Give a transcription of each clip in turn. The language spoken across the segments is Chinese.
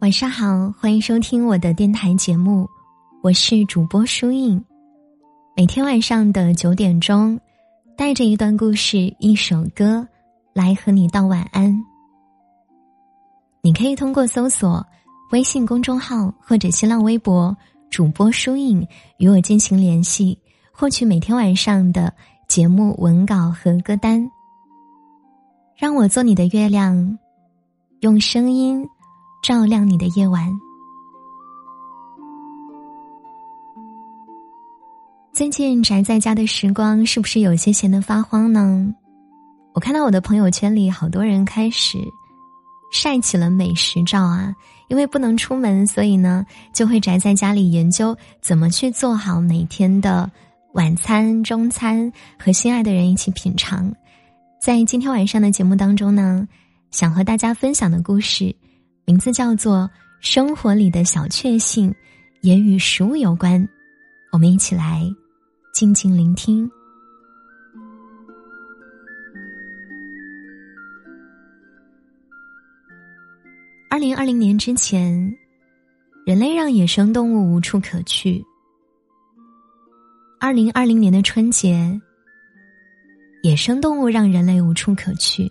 晚上好，欢迎收听我的电台节目，我是主播舒印。每天晚上的九点钟，带着一段故事、一首歌来和你道晚安。你可以通过搜索微信公众号或者新浪微博“主播舒印”与我进行联系，获取每天晚上的节目文稿和歌单。让我做你的月亮，用声音。照亮你的夜晚。最近宅在家的时光是不是有些闲得发慌呢？我看到我的朋友圈里好多人开始晒起了美食照啊，因为不能出门，所以呢就会宅在家里研究怎么去做好每天的晚餐、中餐，和心爱的人一起品尝。在今天晚上的节目当中呢，想和大家分享的故事。名字叫做《生活里的小确幸》，也与食物有关。我们一起来静静聆听。二零二零年之前，人类让野生动物无处可去。二零二零年的春节，野生动物让人类无处可去。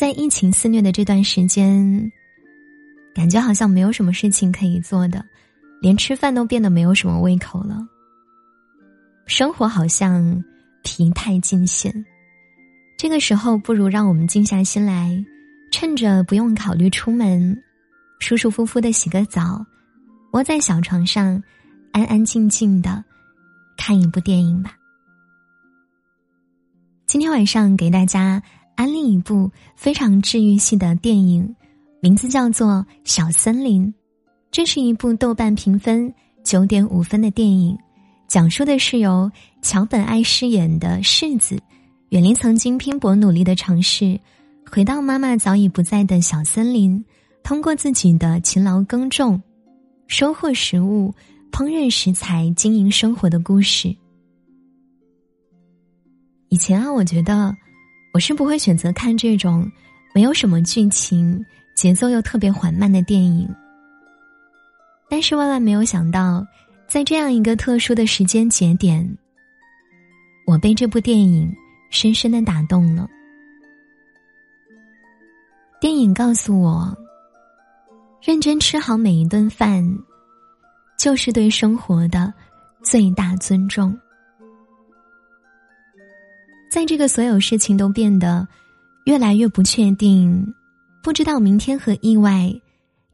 在疫情肆虐的这段时间，感觉好像没有什么事情可以做的，连吃饭都变得没有什么胃口了。生活好像疲态尽显，这个时候不如让我们静下心来，趁着不用考虑出门，舒舒服服的洗个澡，窝在小床上，安安静静的看一部电影吧。今天晚上给大家。安利一部非常治愈系的电影，名字叫做《小森林》。这是一部豆瓣评分九点五分的电影，讲述的是由桥本爱饰演的世子，远离曾经拼搏努力的城市，回到妈妈早已不在的小森林，通过自己的勤劳耕种、收获食物、烹饪食材、经营生活的故事。以前啊，我觉得。我是不会选择看这种没有什么剧情、节奏又特别缓慢的电影。但是万万没有想到，在这样一个特殊的时间节点，我被这部电影深深的打动了。电影告诉我，认真吃好每一顿饭，就是对生活的最大尊重。在这个所有事情都变得越来越不确定，不知道明天和意外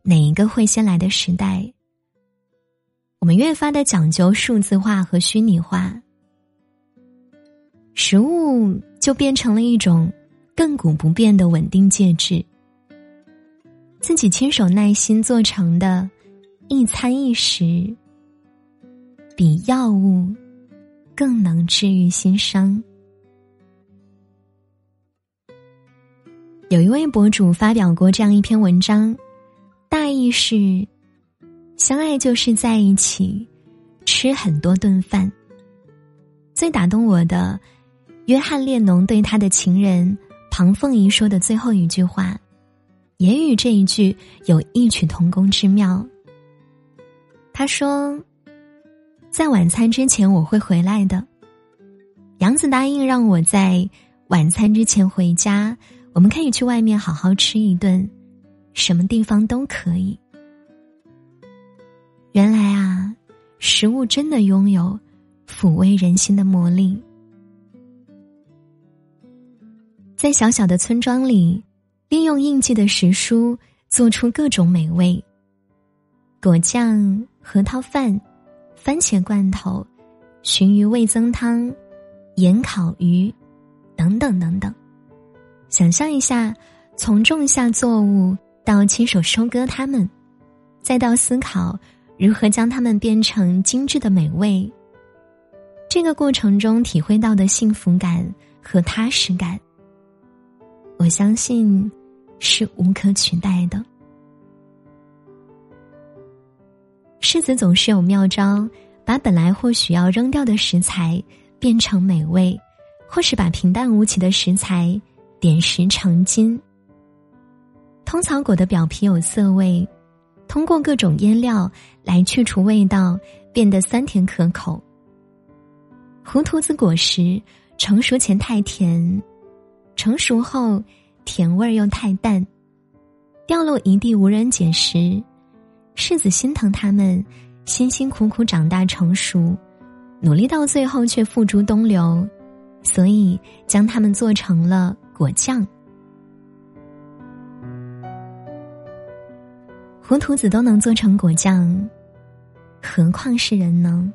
哪一个会先来的时代，我们越发的讲究数字化和虚拟化，食物就变成了一种亘古不变的稳定介质。自己亲手耐心做成的一餐一食，比药物更能治愈心伤。有一位博主发表过这样一篇文章，大意是：相爱就是在一起吃很多顿饭。最打动我的，约翰列侬对他的情人庞凤仪说的最后一句话，也与这一句有异曲同工之妙。他说：“在晚餐之前我会回来的。”杨子答应让我在晚餐之前回家。我们可以去外面好好吃一顿，什么地方都可以。原来啊，食物真的拥有抚慰人心的魔力。在小小的村庄里，利用应季的时蔬做出各种美味：果酱、核桃饭、番茄罐头、鲟鱼味增汤、盐烤鱼，等等等等。想象一下，从种下作物到亲手收割它们，再到思考如何将它们变成精致的美味。这个过程中体会到的幸福感和踏实感，我相信是无可取代的。柿子总是有妙招，把本来或许要扔掉的食材变成美味，或是把平淡无奇的食材。点石成金。通草果的表皮有涩味，通过各种腌料来去除味道，变得酸甜可口。胡桃子果实成熟前太甜，成熟后甜味儿又太淡，掉落一地无人捡拾，世子心疼他们辛辛苦苦长大成熟，努力到最后却付诸东流，所以将它们做成了果酱。胡涂子都能做成果酱，何况是人呢？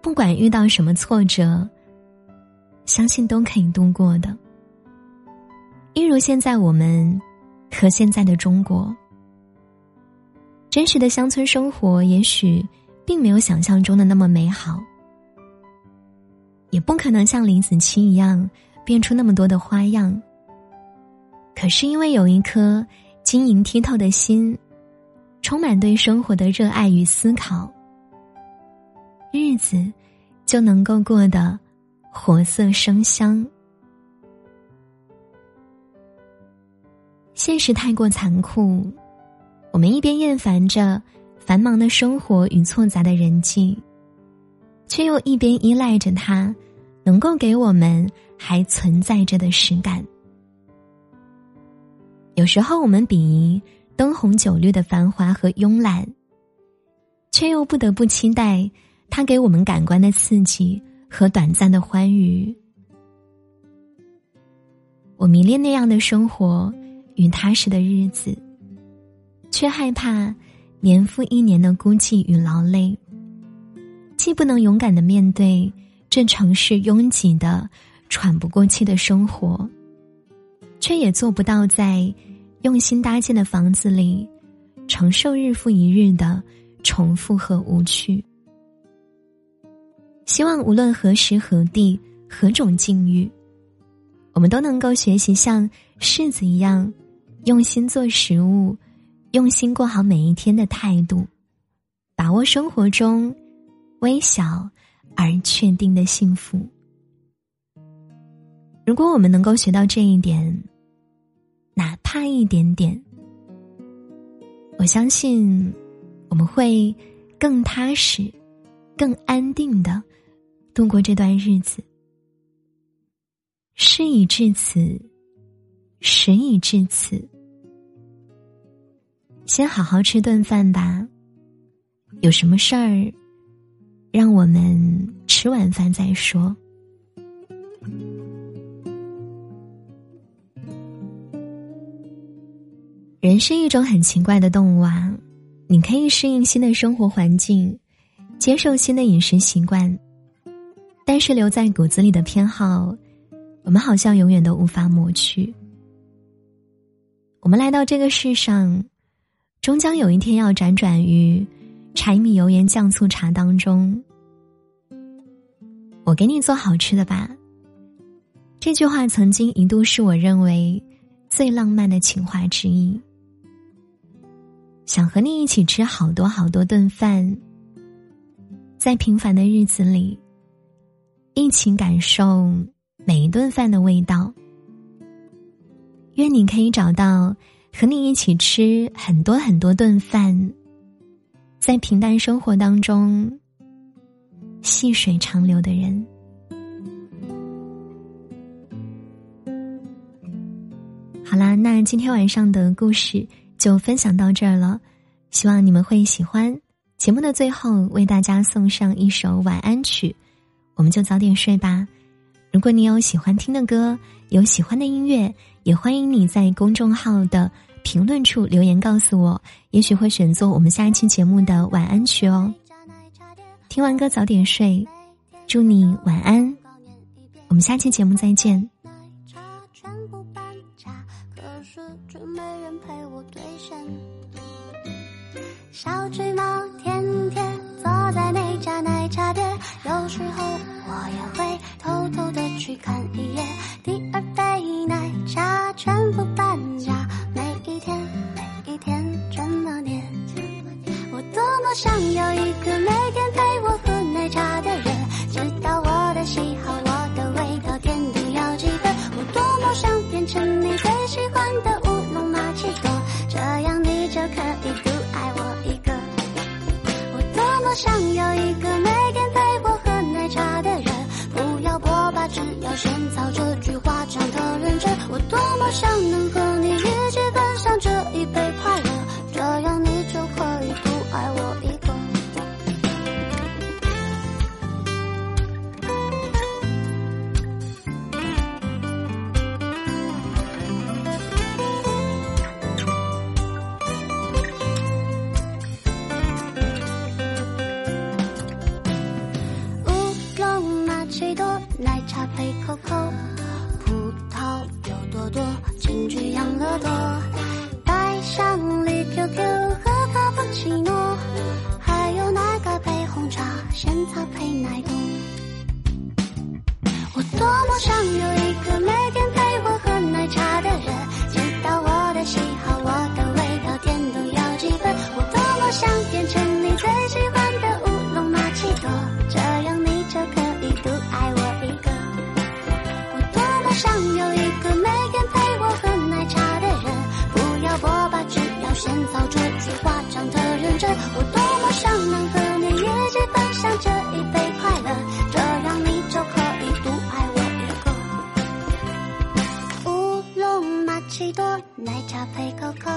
不管遇到什么挫折，相信都可以度过的。一如现在我们和现在的中国，真实的乡村生活也许并没有想象中的那么美好，也不可能像林子柒一样变出那么多的花样。可是因为有一颗晶莹剔透的心。充满对生活的热爱与思考，日子就能够过得活色生香。现实太过残酷，我们一边厌烦着繁忙的生活与错杂的人际，却又一边依赖着它，能够给我们还存在着的实感。有时候，我们鄙夷。灯红酒绿的繁华和慵懒，却又不得不期待它给我们感官的刺激和短暂的欢愉。我迷恋那样的生活与踏实的日子，却害怕年复一年的孤寂与劳累。既不能勇敢的面对这城市拥挤的喘不过气的生活，却也做不到在。用心搭建的房子里，承受日复一日的重复和无趣。希望无论何时何地何种境遇，我们都能够学习像柿子一样，用心做食物，用心过好每一天的态度，把握生活中微小而确定的幸福。如果我们能够学到这一点。哪怕一点点，我相信我们会更踏实、更安定的度过这段日子。事已至此，时已至此，先好好吃顿饭吧。有什么事儿，让我们吃完饭再说。人是一种很奇怪的动物啊，你可以适应新的生活环境，接受新的饮食习惯，但是留在骨子里的偏好，我们好像永远都无法抹去。我们来到这个世上，终将有一天要辗转于柴米油盐酱醋茶当中。我给你做好吃的吧。这句话曾经一度是我认为最浪漫的情话之一。想和你一起吃好多好多顿饭，在平凡的日子里，一起感受每一顿饭的味道。愿你可以找到和你一起吃很多很多顿饭，在平淡生活当中细水长流的人。好啦，那今天晚上的故事。就分享到这儿了，希望你们会喜欢。节目的最后，为大家送上一首晚安曲，我们就早点睡吧。如果你有喜欢听的歌，有喜欢的音乐，也欢迎你在公众号的评论处留言告诉我，也许会选择我们下一期节目的晚安曲哦。听完歌早点睡，祝你晚安，我们下期节目再见。小橘猫天天坐在那家奶茶店，有时候我也会偷偷的去看一眼。多么想能和你一起分享这一杯快乐，这样你就可以独爱我一个。乌龙玛奇朵，奶茶配可可，有多多，金桔养乐多，带上里 QQ 和卡布奇诺，还有奶盖配红茶，仙草配奶冻。我多么想有一个每天陪我喝奶茶的人，知道我的喜好，我的味道，甜度要几分。我多么想变成奶茶配可可